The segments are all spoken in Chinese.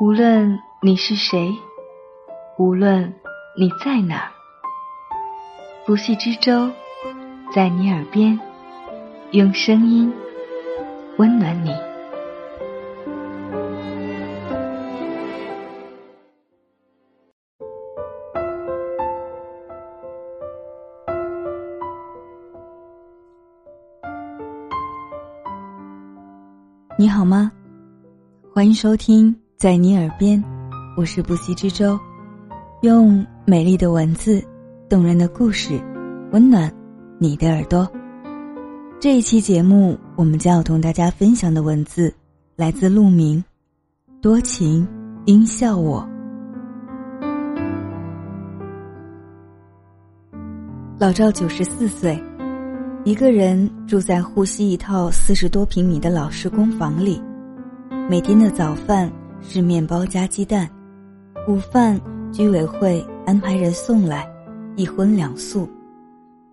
无论你是谁，无论你在哪，不系之舟在你耳边，用声音温暖你。你好吗？欢迎收听在你耳边，我是不息之舟，用美丽的文字、动人的故事，温暖你的耳朵。这一期节目，我们将要同大家分享的文字来自陆明，多情应笑我。老赵九十四岁。一个人住在沪西一套四十多平米的老式公房里，每天的早饭是面包加鸡蛋，午饭居委会安排人送来，一荤两素。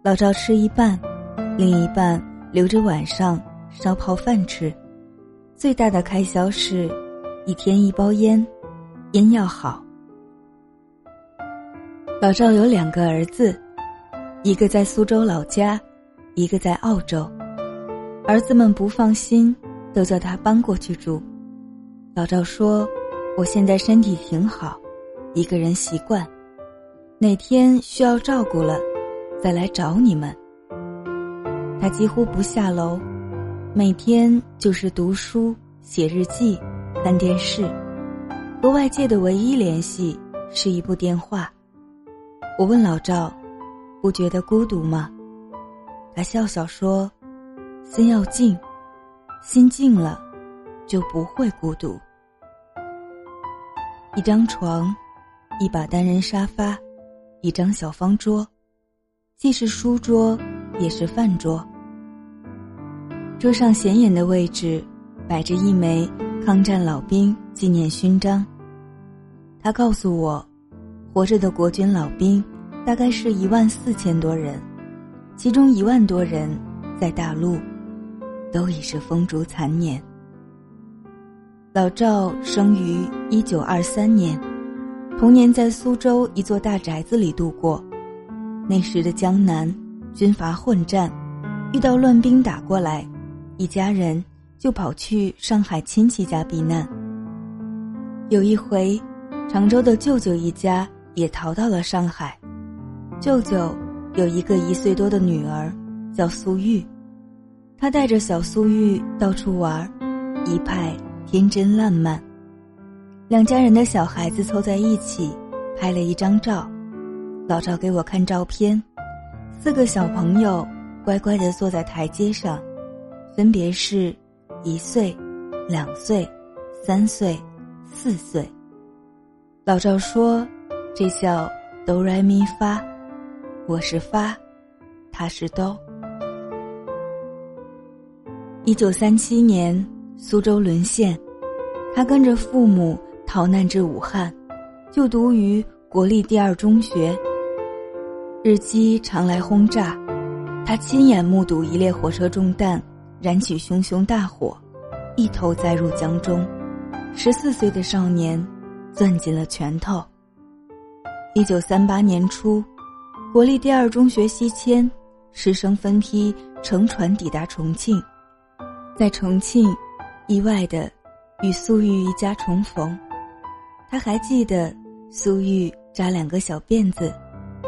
老赵吃一半，另一半留着晚上烧泡饭吃。最大的开销是，一天一包烟，烟要好。老赵有两个儿子，一个在苏州老家。一个在澳洲，儿子们不放心，都叫他搬过去住。老赵说：“我现在身体挺好，一个人习惯，哪天需要照顾了，再来找你们。”他几乎不下楼，每天就是读书、写日记、看电视，和外界的唯一联系是一部电话。我问老赵：“不觉得孤独吗？”他笑笑说：“心要静，心静了，就不会孤独。一张床，一把单人沙发，一张小方桌，既是书桌，也是饭桌。桌上显眼的位置，摆着一枚抗战老兵纪念勋章。他告诉我，活着的国军老兵大概是一万四千多人。”其中一万多人在大陆，都已是风烛残年。老赵生于一九二三年，童年在苏州一座大宅子里度过。那时的江南军阀混战，遇到乱兵打过来，一家人就跑去上海亲戚家避难。有一回，常州的舅舅一家也逃到了上海，舅舅。有一个一岁多的女儿，叫苏玉，他带着小苏玉到处玩，一派天真烂漫。两家人的小孩子凑在一起，拍了一张照。老赵给我看照片，四个小朋友乖乖地坐在台阶上，分别是一岁、两岁、三岁、四岁。老赵说：“这叫哆来咪发。”我是发，他是哆。一九三七年，苏州沦陷，他跟着父母逃难至武汉，就读于国立第二中学。日机常来轰炸，他亲眼目睹一列火车中弹，燃起熊熊大火，一头栽入江中。十四岁的少年，攥紧了拳头。一九三八年初。国立第二中学西迁，师生分批乘船抵达重庆，在重庆，意外的与苏玉一家重逢。他还记得苏玉扎两个小辫子，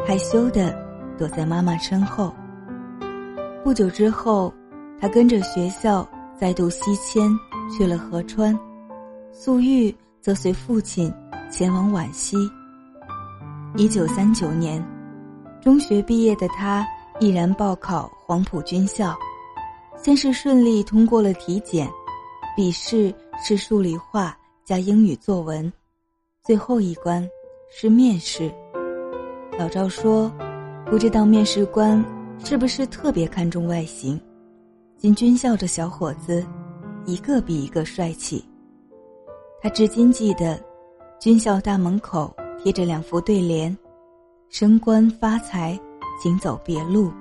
害羞的躲在妈妈身后。不久之后，他跟着学校再度西迁去了合川，苏玉则随父亲前往皖西。一九三九年。中学毕业的他毅然报考黄埔军校，先是顺利通过了体检，笔试是数理化加英语作文，最后一关是面试。老赵说：“不知道面试官是不是特别看重外形，进军校的小伙子一个比一个帅气。”他至今记得，军校大门口贴着两副对联。升官发财，请走别路；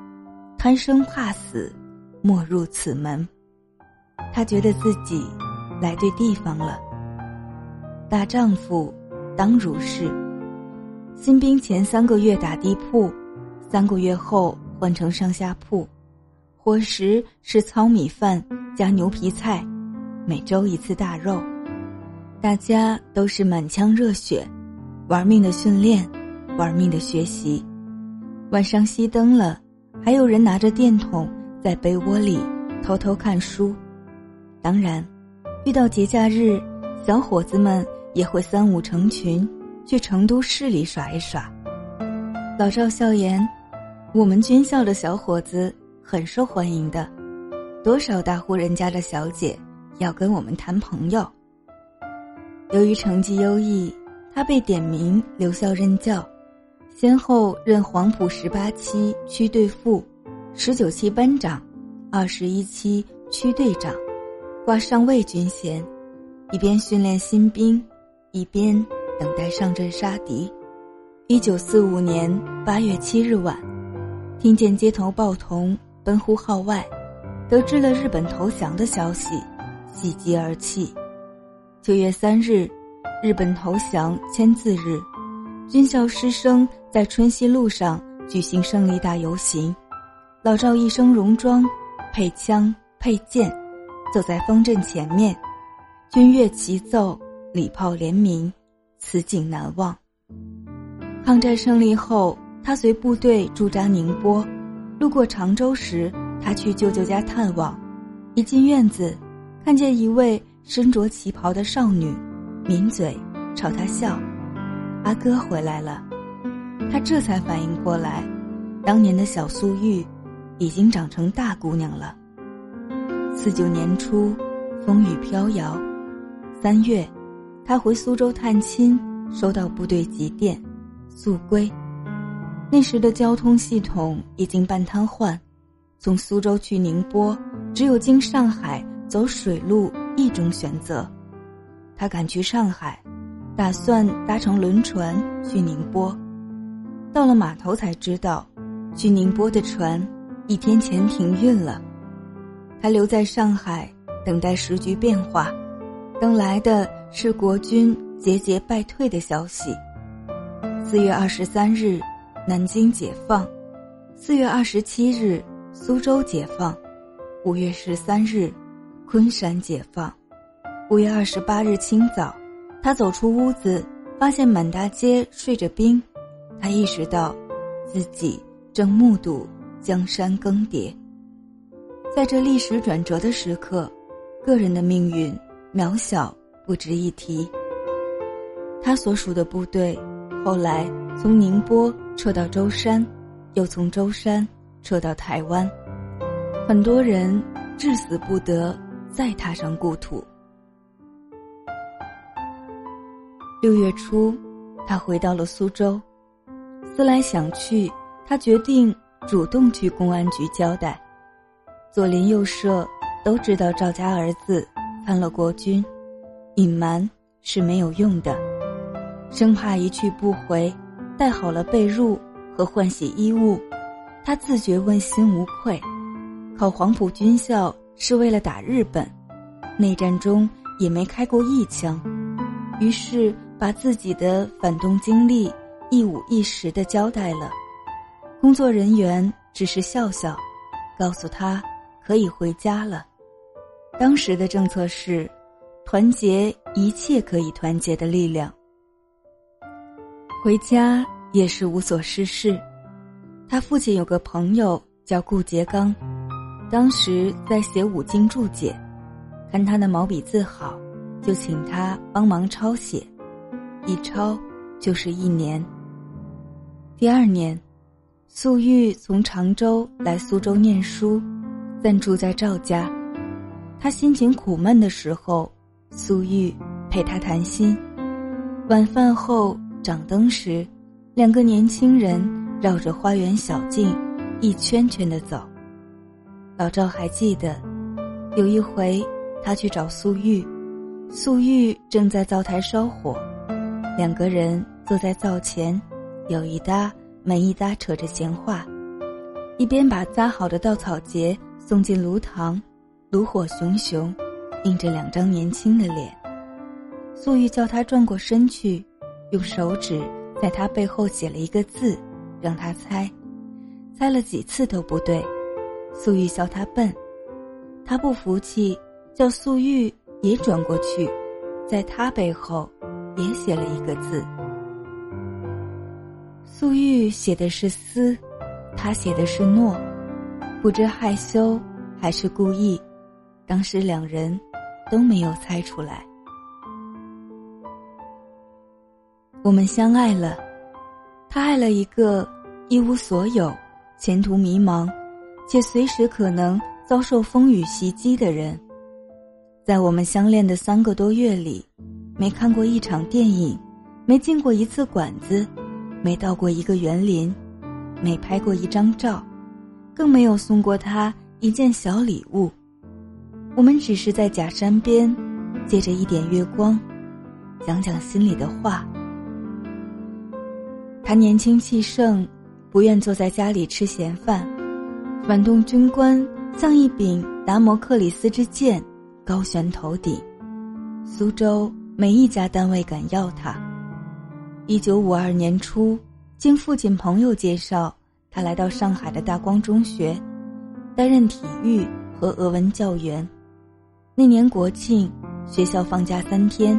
贪生怕死，莫入此门。他觉得自己来对地方了。大丈夫当如是。新兵前三个月打地铺，三个月后换成上下铺，伙食是糙米饭加牛皮菜，每周一次大肉。大家都是满腔热血，玩命的训练，玩命的学习。晚上熄灯了，还有人拿着电筒在被窝里偷偷看书。当然，遇到节假日，小伙子们也会三五成群去成都市里耍一耍。老赵笑言：“我们军校的小伙子很受欢迎的，多少大户人家的小姐要跟我们谈朋友。”由于成绩优异，他被点名留校任教，先后任黄埔十八期区队副、十九期班长、二十一期区队长，挂上尉军衔，一边训练新兵，一边等待上阵杀敌。一九四五年八月七日晚，听见街头报童奔呼号外，得知了日本投降的消息，喜极而泣。九月三日，日本投降签字日，军校师生在春熙路上举行胜利大游行。老赵一身戎装，配枪配剑，走在方阵前面，军乐齐奏，礼炮连鸣，此景难忘。抗战胜利后，他随部队驻扎宁波，路过常州时，他去舅舅家探望，一进院子，看见一位。身着旗袍的少女，抿嘴朝他笑：“阿哥回来了。”他这才反应过来，当年的小素玉已经长成大姑娘了。四九年初，风雨飘摇。三月，他回苏州探亲，收到部队急电，速归。那时的交通系统已经半瘫痪，从苏州去宁波，只有经上海走水路。一种选择，他赶去上海，打算搭乘轮船去宁波。到了码头才知道，去宁波的船一天前停运了。他留在上海等待时局变化，等来的是国军节节败退的消息。四月二十三日，南京解放；四月二十七日，苏州解放；五月十三日。昆山解放。五月二十八日清早，他走出屋子，发现满大街睡着兵。他意识到，自己正目睹江山更迭。在这历史转折的时刻，个人的命运渺小不值一提。他所属的部队后来从宁波撤到舟山，又从舟山撤到台湾，很多人至死不得。再踏上故土。六月初，他回到了苏州。思来想去，他决定主动去公安局交代。左邻右舍都知道赵家儿子参了国军，隐瞒是没有用的。生怕一去不回，带好了被褥和换洗衣物，他自觉问心无愧。考黄埔军校。是为了打日本，内战中也没开过一枪，于是把自己的反动经历一五一十的交代了。工作人员只是笑笑，告诉他可以回家了。当时的政策是，团结一切可以团结的力量。回家也是无所事事。他父亲有个朋友叫顾颉刚。当时在写五经注解，看他的毛笔字好，就请他帮忙抄写，一抄就是一年。第二年，粟裕从常州来苏州念书，暂住在赵家。他心情苦闷的时候，素玉陪他谈心。晚饭后掌灯时，两个年轻人绕着花园小径，一圈圈的走。老赵还记得，有一回他去找素玉，素玉正在灶台烧火，两个人坐在灶前，有一搭没一搭扯着闲话，一边把扎好的稻草结送进炉膛，炉火熊熊，映着两张年轻的脸。素玉叫他转过身去，用手指在他背后写了一个字，让他猜。猜了几次都不对，素玉笑他笨。他不服气，叫素玉也转过去，在他背后也写了一个字。素玉写的是“思”，他写的是“诺”，不知害羞还是故意，当时两人都没有猜出来。我们相爱了，他爱了一个一无所有、前途迷茫，且随时可能遭受风雨袭击的人。在我们相恋的三个多月里，没看过一场电影，没进过一次馆子。没到过一个园林，没拍过一张照，更没有送过他一件小礼物。我们只是在假山边，借着一点月光，讲讲心里的话。他年轻气盛，不愿坐在家里吃闲饭。反动军官像一柄达摩克里斯之剑，高悬头顶。苏州没一家单位敢要他。一九五二年初，经父亲朋友介绍，他来到上海的大光中学，担任体育和俄文教员。那年国庆，学校放假三天，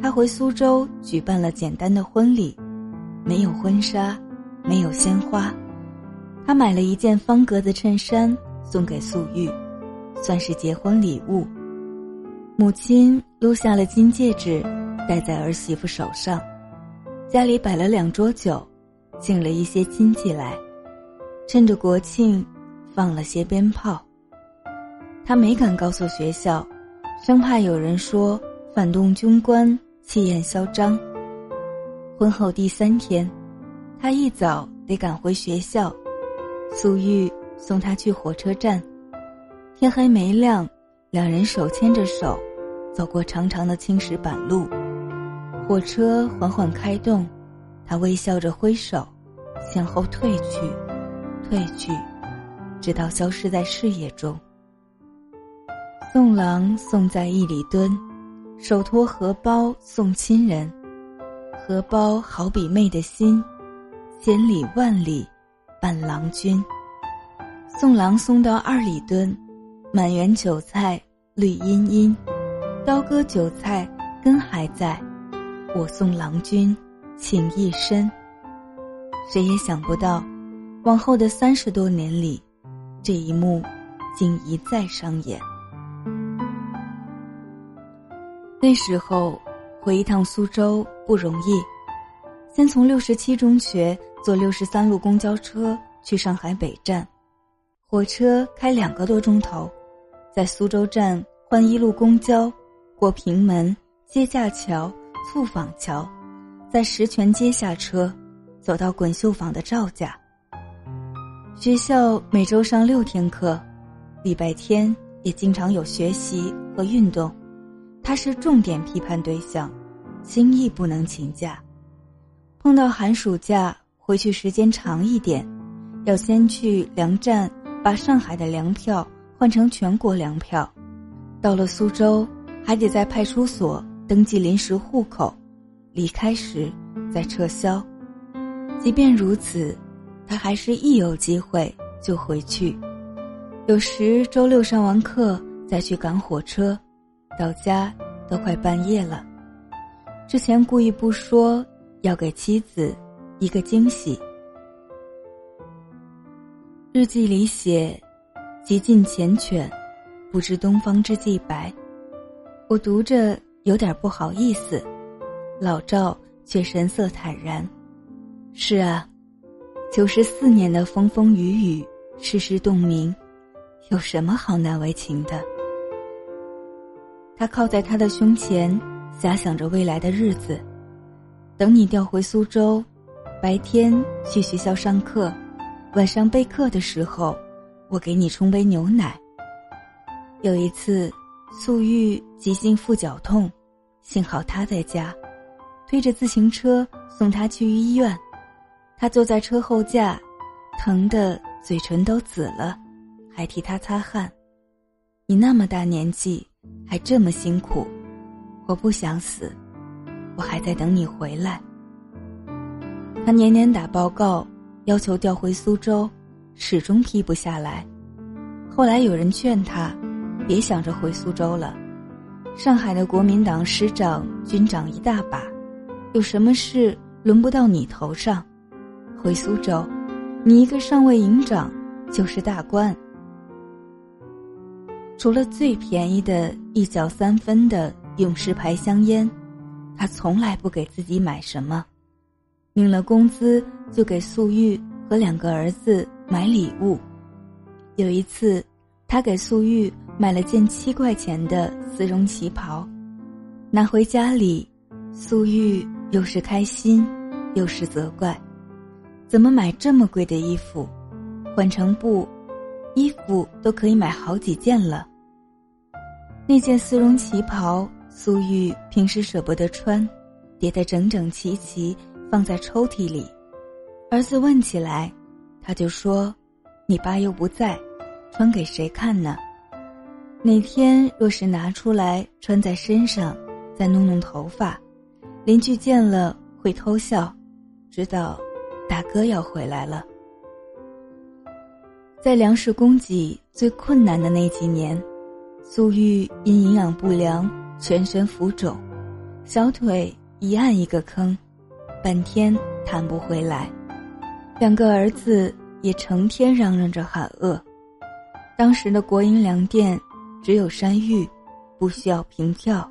他回苏州举办了简单的婚礼，没有婚纱，没有鲜花，他买了一件方格子衬衫送给素玉，算是结婚礼物。母亲撸下了金戒指，戴在儿媳妇手上。家里摆了两桌酒，请了一些亲戚来，趁着国庆，放了些鞭炮。他没敢告诉学校，生怕有人说反动军官气焰嚣张。婚后第三天，他一早得赶回学校，苏玉送他去火车站。天还没亮，两人手牵着手，走过长长的青石板路。火车缓缓开动，他微笑着挥手，向后退去，褪去，直到消失在视野中。送郎送在一里蹲，手托荷包送亲人，荷包好比妹的心，千里万里伴郎君。送郎送到二里墩，满园韭菜绿茵茵，刀割韭菜根还在。我送郎君情意深。谁也想不到，往后的三十多年里，这一幕竟一再上演。那时候回一趟苏州不容易，先从六十七中学坐六十三路公交车去上海北站，火车开两个多钟头，在苏州站换一路公交，过平门接驾桥。醋坊桥，在石泉街下车，走到滚绣坊的赵家。学校每周上六天课，礼拜天也经常有学习和运动。他是重点批判对象，轻易不能请假。碰到寒暑假回去时间长一点，要先去粮站把上海的粮票换成全国粮票。到了苏州，还得在派出所。登记临时户口，离开时再撤销。即便如此，他还是一有机会就回去。有时周六上完课再去赶火车，到家都快半夜了。之前故意不说，要给妻子一个惊喜。日记里写：“极尽缱绻，不知东方之既白。”我读着。有点不好意思，老赵却神色坦然。是啊，九十四年的风风雨雨，世事洞明，有什么好难为情的？他靠在他的胸前，遐想着未来的日子。等你调回苏州，白天去学校上课，晚上备课的时候，我给你冲杯牛奶。有一次，素玉急性腹绞痛。幸好他在家，推着自行车送他去医院。他坐在车后架，疼得嘴唇都紫了，还替他擦汗。你那么大年纪，还这么辛苦，我不想死，我还在等你回来。他年年打报告，要求调回苏州，始终批不下来。后来有人劝他，别想着回苏州了，上海的国民党师长军长一大把，有什么事轮不到你头上。回苏州，你一个上尉营长就是大官。除了最便宜的一角三分的勇士牌香烟，他从来不给自己买什么。领了工资就给素玉和两个儿子买礼物。有一次，他给素玉买了件七块钱的丝绒旗袍，拿回家里，素玉又是开心，又是责怪：怎么买这么贵的衣服？换成布，衣服都可以买好几件了。那件丝绒旗袍，苏玉平时舍不得穿，叠得整整齐齐。放在抽屉里，儿子问起来，他就说：“你爸又不在，穿给谁看呢？哪天若是拿出来穿在身上，再弄弄头发，邻居见了会偷笑，知道大哥要回来了。”在粮食供给最困难的那几年，苏玉因营养不良，全身浮肿，小腿一按一个坑。半天弹不回来，两个儿子也成天嚷嚷着喊饿。当时的国营粮店只有山芋，不需要凭票。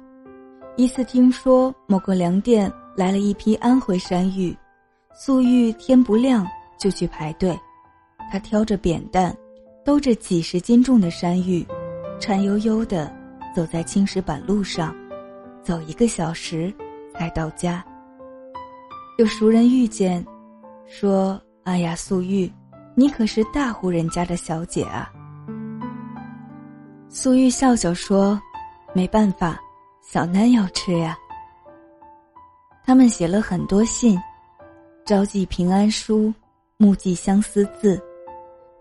一次听说某个粮店来了一批安徽山芋，素玉天不亮就去排队。他挑着扁担，兜着几十斤重的山芋，颤悠悠的走在青石板路上，走一个小时才到家。有熟人遇见，说：“哎呀，素玉，你可是大户人家的小姐啊。”素玉笑笑说：“没办法，小囡要吃呀。”他们写了很多信，朝寄平安书，暮寄相思字，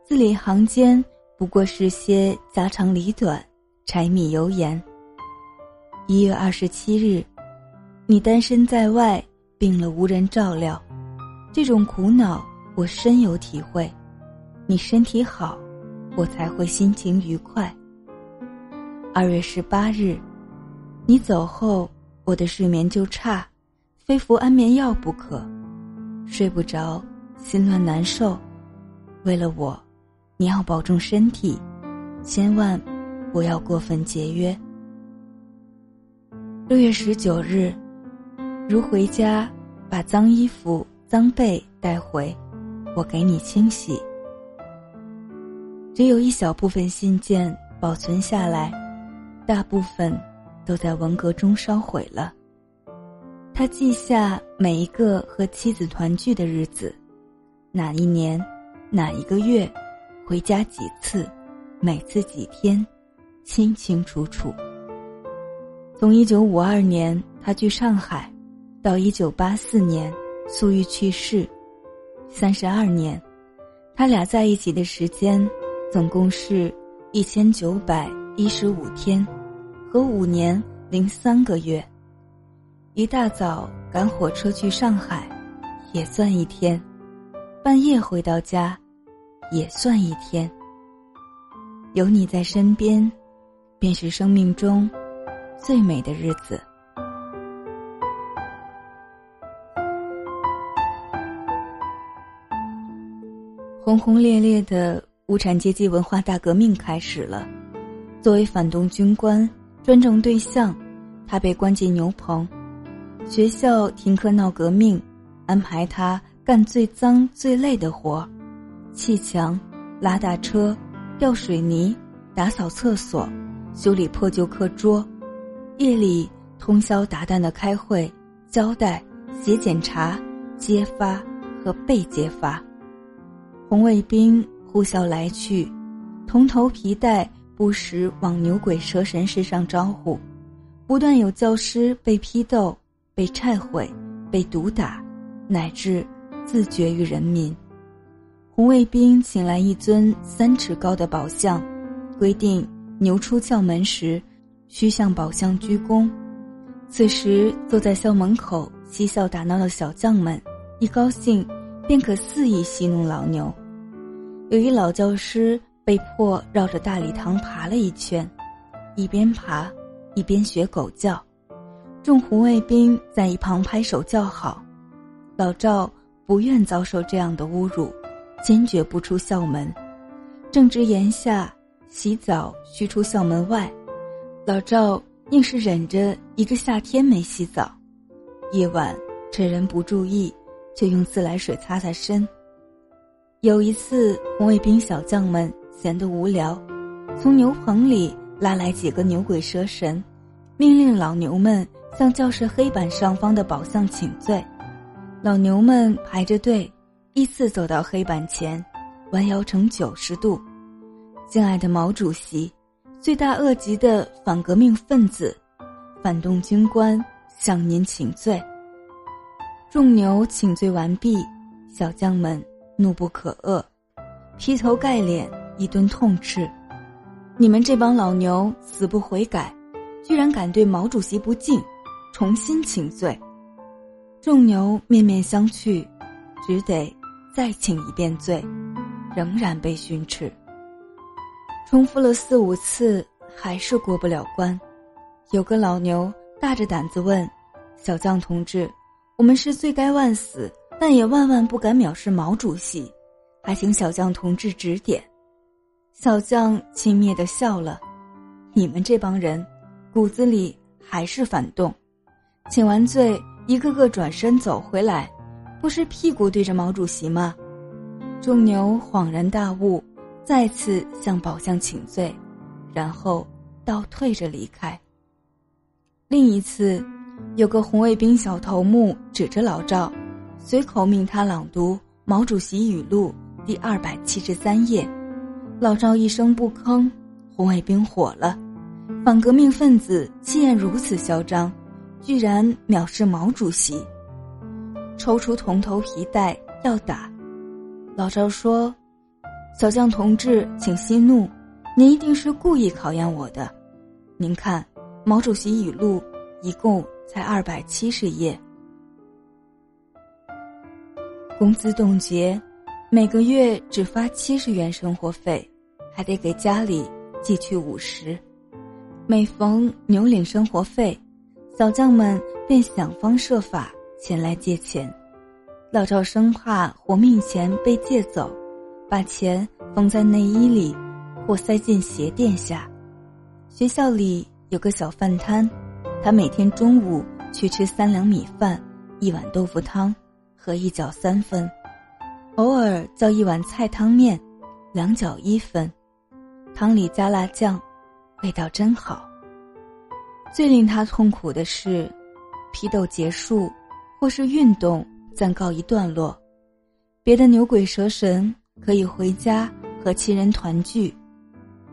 字里行间不过是些家长里短、柴米油盐。一月二十七日，你单身在外。病了无人照料，这种苦恼我深有体会。你身体好，我才会心情愉快。二月十八日，你走后，我的睡眠就差，非服安眠药不可，睡不着，心乱难受。为了我，你要保重身体，千万不要过分节约。六月十九日。如回家，把脏衣服、脏被带回，我给你清洗。只有一小部分信件保存下来，大部分都在文革中烧毁了。他记下每一个和妻子团聚的日子，哪一年，哪一个月，回家几次，每次几天，清清楚楚。从一九五二年，他去上海。到一九八四年，粟裕去世，三十二年，他俩在一起的时间，总共是一千九百一十五天，和五年零三个月。一大早赶火车去上海，也算一天；半夜回到家，也算一天。有你在身边，便是生命中最美的日子。轰轰烈烈的无产阶级文化大革命开始了。作为反动军官，专政对象，他被关进牛棚，学校停课闹革命，安排他干最脏最累的活砌墙、拉大车、吊水泥、打扫厕所、修理破旧课桌，夜里通宵达旦的开会、交代、写检查、揭发和被揭发。红卫兵呼啸来去，铜头皮带不时往牛鬼蛇神身上招呼，不断有教师被批斗、被拆毁、被毒打，乃至自绝于人民。红卫兵请来一尊三尺高的宝像，规定牛出校门时，需向宝像鞠躬。此时坐在校门口嬉笑打闹的小将们，一高兴便可肆意戏弄老牛。有一老教师被迫绕着大礼堂爬了一圈，一边爬一边学狗叫。众红卫兵在一旁拍手叫好。老赵不愿遭受这样的侮辱，坚决不出校门。正值炎夏，洗澡需出校门外，老赵硬是忍着一个夏天没洗澡。夜晚趁人不注意，就用自来水擦擦身。有一次，红卫兵小将们闲得无聊，从牛棚里拉来几个牛鬼蛇神，命令老牛们向教室黑板上方的宝相请罪。老牛们排着队，依次走到黑板前，弯腰成九十度。敬爱的毛主席，罪大恶极的反革命分子，反动军官，向您请罪。众牛请罪完毕，小将们怒不可遏，劈头盖脸一顿痛斥：“你们这帮老牛死不悔改，居然敢对毛主席不敬，重新请罪！”众牛面面相觑，只得再请一遍罪，仍然被训斥。重复了四五次，还是过不了关。有个老牛大着胆子问：“小将同志，我们是罪该万死，但也万万不敢藐视毛主席，还请小将同志指点。”小将轻蔑的笑了：“你们这帮人，骨子里还是反动。”请完罪。一个个转身走回来，不是屁股对着毛主席吗？众牛恍然大悟，再次向宝相请罪，然后倒退着离开。另一次，有个红卫兵小头目指着老赵，随口命他朗读《毛主席语录》第二百七十三页，老赵一声不吭。红卫兵火了，反革命分子气焰如此嚣张。居然藐视毛主席，抽出铜头皮带要打，老赵说：“小将同志，请息怒，您一定是故意考验我的。您看，毛主席语录一共才二百七十页，工资冻结，每个月只发七十元生活费，还得给家里寄去五十，每逢牛领生活费。”小将们便想方设法前来借钱，老赵生怕活命钱被借走，把钱缝在内衣里，或塞进鞋垫下。学校里有个小饭摊，他每天中午去吃三两米饭，一碗豆腐汤和一角三分，偶尔叫一碗菜汤面，两角一分，汤里加辣酱，味道真好。最令他痛苦的是，批斗结束，或是运动暂告一段落，别的牛鬼蛇神可以回家和亲人团聚，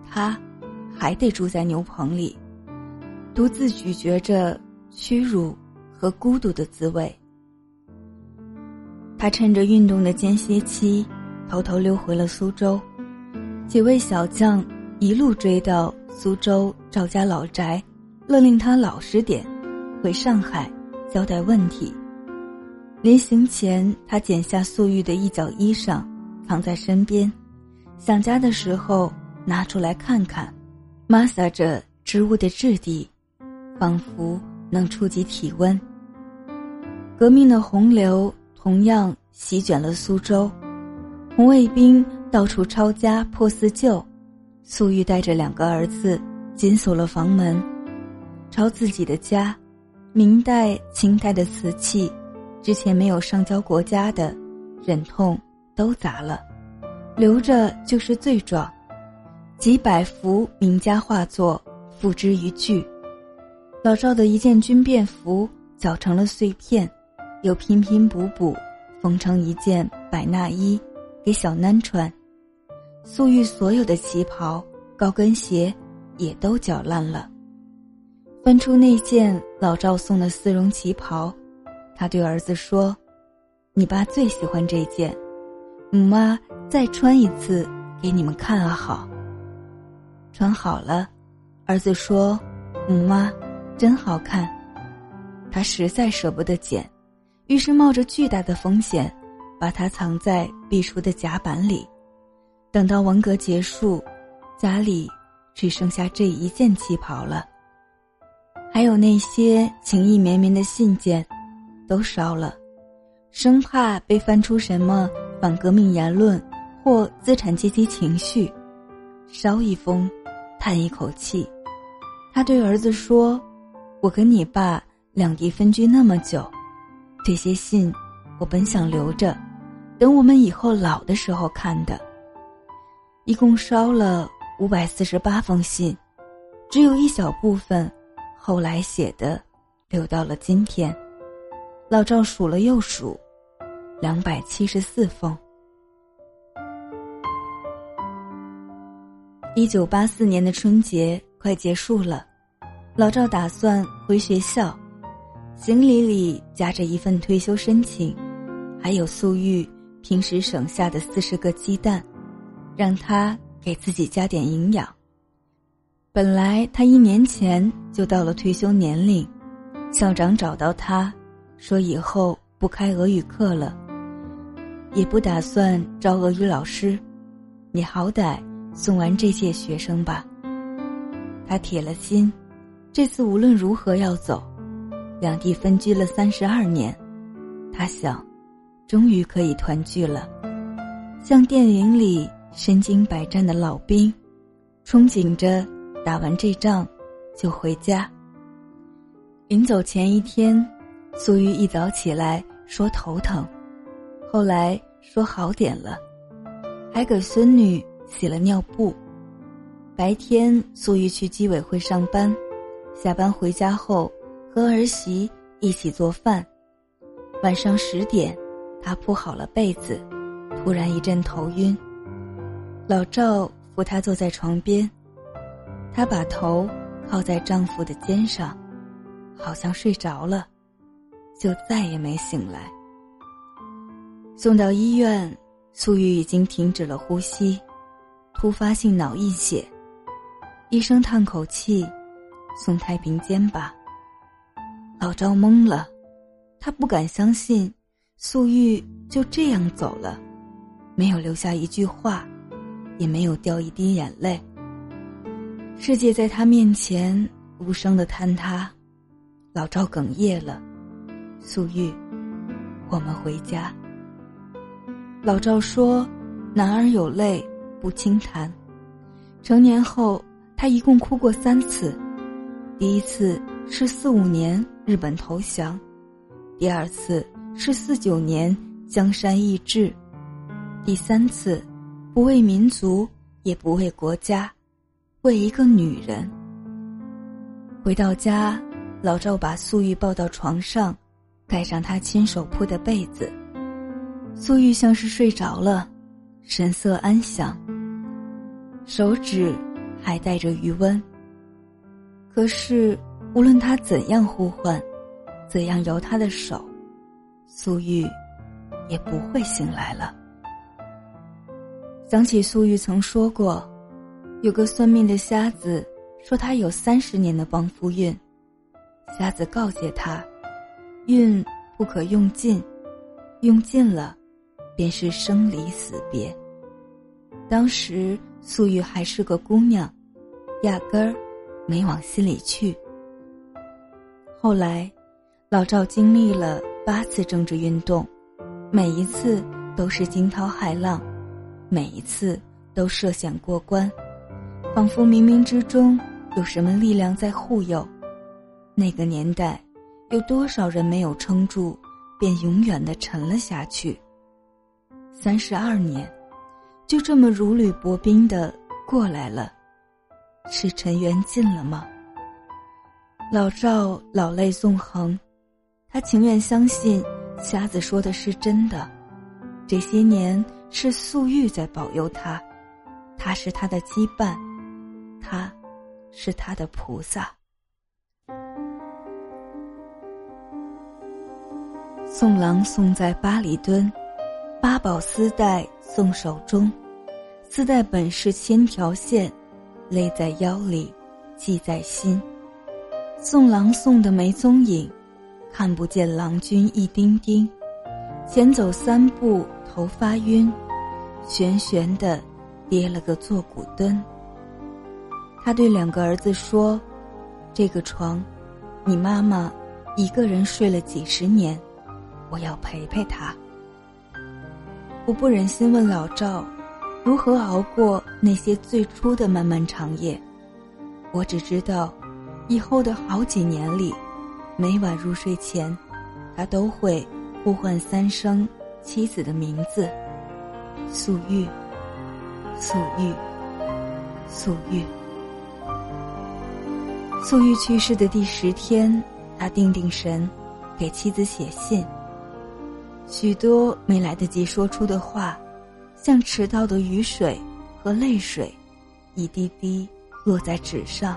他还得住在牛棚里，独自咀嚼着屈辱和孤独的滋味。他趁着运动的间歇期，偷偷溜回了苏州，几位小将一路追到苏州赵家老宅。勒令他老实点，回上海交代问题。临行前，他剪下素玉的一角衣裳，藏在身边，想家的时候拿出来看看，摩挲着织物的质地，仿佛能触及体温。革命的洪流同样席卷了苏州，红卫兵到处抄家破四旧，素玉带着两个儿子紧锁了房门。抄自己的家，明代、清代的瓷器，之前没有上交国家的，忍痛都砸了，留着就是罪状。几百幅名家画作付之一炬。老赵的一件军便服绞成了碎片，又拼拼补补缝成一件百衲衣，给小囡穿。素玉所有的旗袍、高跟鞋也都绞烂了。翻出那件老赵送的丝绒旗袍，他对儿子说：“你爸最喜欢这件，母妈再穿一次给你们看啊！”好，穿好了，儿子说：“母妈，真好看。”他实在舍不得剪，于是冒着巨大的风险，把它藏在壁橱的夹板里。等到文革结束，家里只剩下这一件旗袍了，还有那些情意绵绵的信件，都烧了，生怕被翻出什么反革命言论或资产阶级情绪。烧一封，叹一口气，他对儿子说：“我跟你爸两地分居那么久，这些信我本想留着，等我们以后老的时候看的。一共烧了五百四十八封信，只有一小部分后来写的留到了今天。老赵数了又数，两百七十四封。”一九八四年的春节快结束了，老赵打算回学校，行李里夹着一份退休申请，还有素玉平时省下的四十个鸡蛋，让他给自己加点营养。本来他一年前就到了退休年龄，校长找到他，说以后不开俄语课了，也不打算招俄语老师，你好歹。送完这届学生吧。他铁了心，这次无论如何要走。两地分居了三十二年，他想，终于可以团聚了，像电影里身经百战的老兵，憧憬着打完这仗就回家。临走前一天，苏玉一早起来说头疼，后来说好点了，还给孙女。洗了尿布，白天素玉去居委会上班，下班回家后和儿媳一起做饭。晚上十点，她铺好了被子，突然一阵头晕。老赵扶他坐在床边，她把头靠在丈夫的肩上，好像睡着了，就再也没醒来。送到医院，素玉已经停止了呼吸。突发性脑溢血，医生叹口气：“送太平间吧。”老赵懵了，他不敢相信，素玉就这样走了，没有留下一句话，也没有掉一滴眼泪。世界在他面前无声的坍塌，老赵哽咽了：“素玉，我们回家。”老赵说：“男儿有泪。”不轻弹。成年后，他一共哭过三次。第一次是四五年日本投降，第二次是四九年江山易帜，第三次不为民族，也不为国家，为一个女人。回到家，老赵把素玉抱到床上，盖上他亲手铺的被子。素玉像是睡着了，神色安详。手指还带着余温。可是，无论他怎样呼唤，怎样摇他的手，素玉也不会醒来了。想起素玉曾说过，有个算命的瞎子说他有三十年的帮夫运，瞎子告诫他，运不可用尽，用尽了，便是生离死别。当时。素玉还是个姑娘，压根儿没往心里去。后来，老赵经历了八次政治运动，每一次都是惊涛骇浪，每一次都涉险过关，仿佛冥冥之中有什么力量在护佑。那个年代，有多少人没有撑住，便永远的沉了下去？三十二年。就这么如履薄冰的过来了，是尘缘尽了吗？老赵老泪纵横，他情愿相信瞎子说的是真的。这些年是素玉在保佑他，他是他的羁绊，他是他的菩萨。送郎送在八里墩。八宝丝带送手中，丝带本是千条线，勒在腰里，系在心。送郎送的没踪影，看不见郎君一丁丁，前走三步头发晕，悬悬的跌了个坐骨墩。他对两个儿子说：“这个床，你妈妈一个人睡了几十年，我要陪陪她。”我不忍心问老赵，如何熬过那些最初的漫漫长夜。我只知道，以后的好几年里，每晚入睡前，他都会呼唤三声妻子的名字：素玉，素玉，素玉。素玉去世的第十天，他定定神，给妻子写信。许多没来得及说出的话，像迟到的雨水和泪水，一滴滴落在纸上。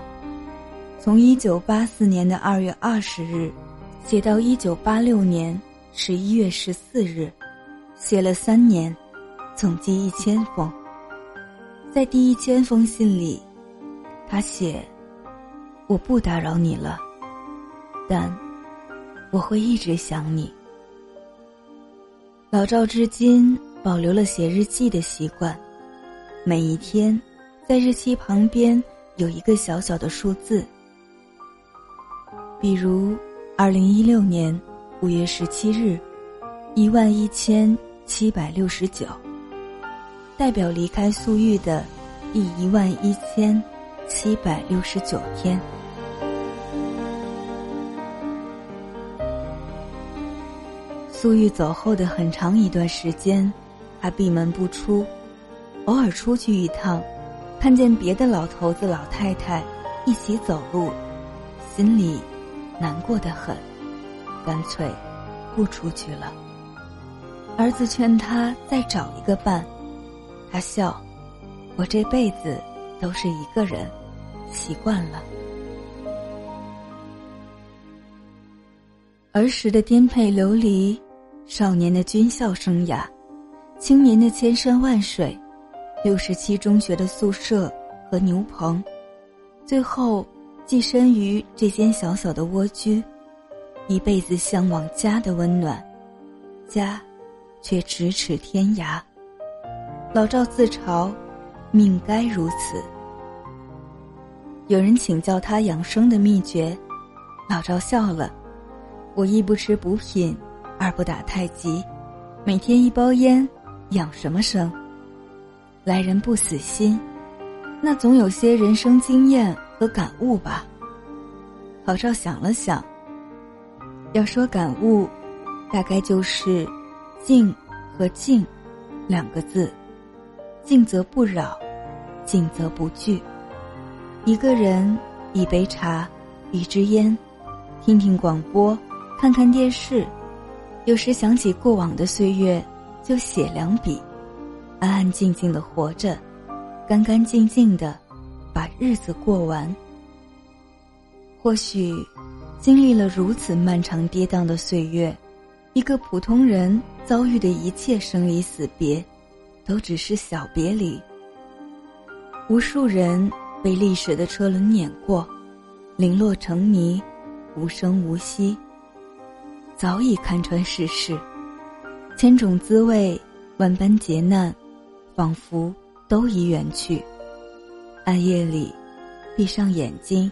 从一九八四年的二月二十日，写到一九八六年十一月十四日，写了三年，总计一千封。在第一千封信里，他写：“我不打扰你了，但我会一直想你。”老赵至今保留了写日记的习惯，每一天，在日期旁边有一个小小的数字，比如二零一六年五月十七日，一万一千七百六十九，代表离开素玉的第一万一千七百六十九天。苏玉走后的很长一段时间，他闭门不出，偶尔出去一趟，看见别的老头子老太太一起走路，心里难过的很，干脆不出去了。儿子劝他再找一个伴，他笑：“我这辈子都是一个人，习惯了。”儿时的颠沛流离。少年的军校生涯，青年的千山万水，六十七中学的宿舍和牛棚，最后寄身于这间小小的蜗居，一辈子向往家的温暖，家，却咫尺天涯。老赵自嘲，命该如此。有人请教他养生的秘诀，老赵笑了：“我亦不吃补品。”二不打太极，每天一包烟，养什么生？来人不死心，那总有些人生经验和感悟吧。老赵想了想，要说感悟，大概就是“静”和“静”两个字。静则不扰，静则不惧。一个人，一杯茶，一支烟，听听广播，看看电视。有时想起过往的岁月，就写两笔，安安静静的活着，干干净净的把日子过完。或许，经历了如此漫长跌宕的岁月，一个普通人遭遇的一切生离死别，都只是小别离。无数人被历史的车轮碾过，零落成泥，无声无息。早已看穿世事，千种滋味，万般劫难，仿佛都已远去。暗夜里，闭上眼睛，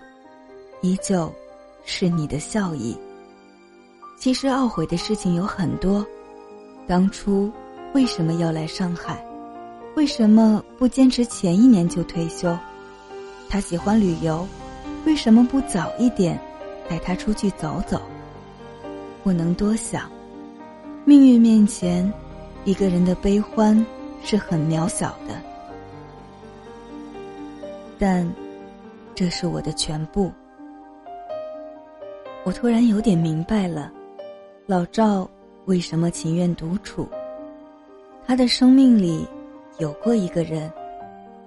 依旧是你的笑意。其实懊悔的事情有很多，当初为什么要来上海？为什么不坚持前一年就退休？他喜欢旅游，为什么不早一点带他出去走走？不能多想，命运面前，一个人的悲欢是很渺小的。但，这是我的全部。我突然有点明白了，老赵为什么情愿独处。他的生命里有过一个人，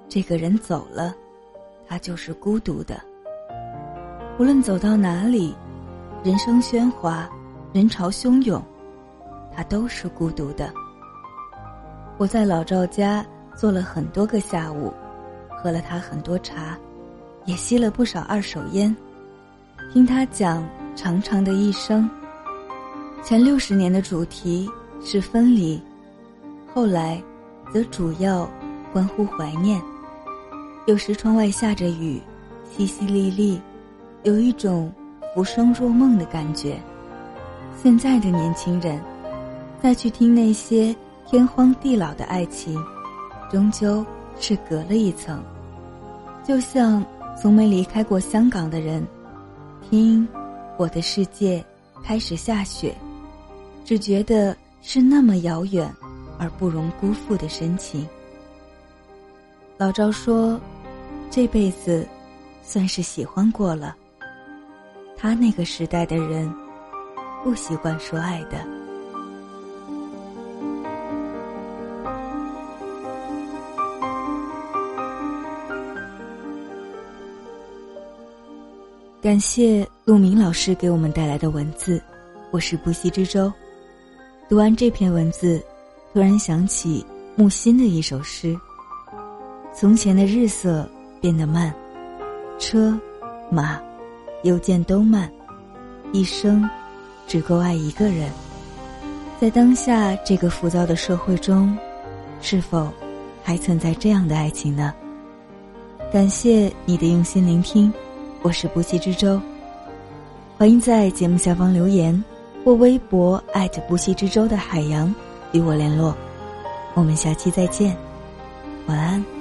这个人走了，他就是孤独的。无论走到哪里，人生喧哗。人潮汹涌，他都是孤独的。我在老赵家坐了很多个下午，喝了他很多茶，也吸了不少二手烟，听他讲长长的一生，前六十年的主题是分离，后来则主要关乎怀念。有时窗外下着雨，淅淅沥沥，有一种浮生若梦的感觉。现在的年轻人，再去听那些天荒地老的爱情，终究是隔了一层。就像从没离开过香港的人，听《我的世界开始下雪》，只觉得是那么遥远而不容辜负的深情。老赵说。这辈子，算是喜欢过了。他那个时代的人，不习惯说爱的。感谢陆明老师给我们带来的文字，我是不息之舟。读完这篇文字，突然想起木心的一首诗：“从前的日色。”变得慢，车、马、邮件都慢，一生只够爱一个人。在当下这个浮躁的社会中，是否还存在这样的爱情呢？感谢你的用心聆听，我是不息之舟。欢迎在节目下方留言或微博艾特不息之舟的海洋与我联络。我们下期再见，晚安。